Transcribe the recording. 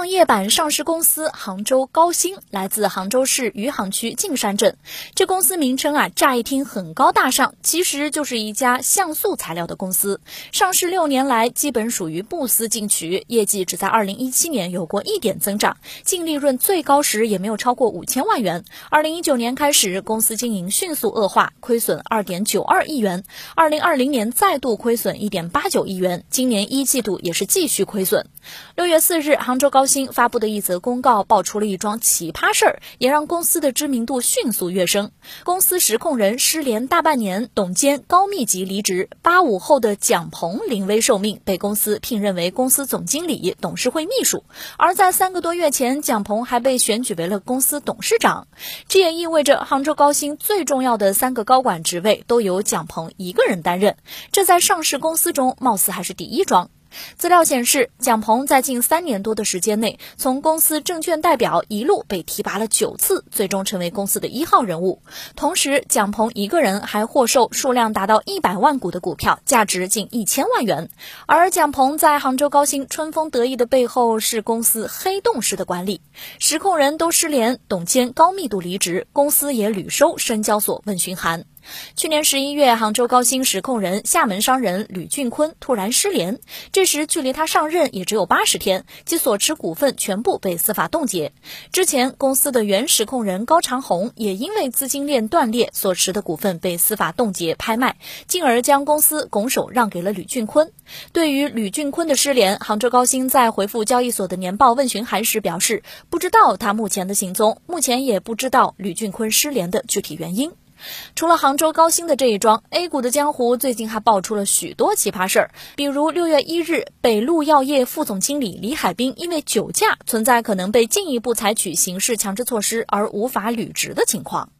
创业板上市公司杭州高新来自杭州市余杭区径山镇。这公司名称啊，乍一听很高大上，其实就是一家像素材料的公司。上市六年来，基本属于不思进取，业绩只在二零一七年有过一点增长，净利润最高时也没有超过五千万元。二零一九年开始，公司经营迅速恶化，亏损二点九二亿元。二零二零年再度亏损一点八九亿元，今年一季度也是继续亏损。六月四日，杭州高新发布的一则公告爆出了一桩奇葩事儿，也让公司的知名度迅速跃升。公司实控人失联大半年，董监高密集离职，八五后的蒋鹏临危受命，被公司聘任为公司总经理、董事会秘书。而在三个多月前，蒋鹏还被选举为了公司董事长。这也意味着杭州高新最重要的三个高管职位都由蒋鹏一个人担任，这在上市公司中貌似还是第一桩。资料显示，蒋鹏在近三年多的时间内，从公司证券代表一路被提拔了九次，最终成为公司的一号人物。同时，蒋鹏一个人还获授数量达到一百万股的股票，价值近一千万元。而蒋鹏在杭州高新春风得意的背后，是公司黑洞式的管理，实控人都失联，董监高密度离职，公司也屡收深交所问询函。去年十一月，杭州高新实控人、厦门商人吕俊坤突然失联。这时，距离他上任也只有八十天，其所持股份全部被司法冻结。之前，公司的原实控人高长红也因为资金链断裂，所持的股份被司法冻结拍卖，进而将公司拱手让给了吕俊坤。对于吕俊坤的失联，杭州高新在回复交易所的年报问询函时表示，不知道他目前的行踪，目前也不知道吕俊坤失联的具体原因。除了杭州高新的这一桩，A 股的江湖最近还爆出了许多奇葩事儿，比如六月一日，北陆药业副总经理李海滨因为酒驾，存在可能被进一步采取刑事强制措施而无法履职的情况。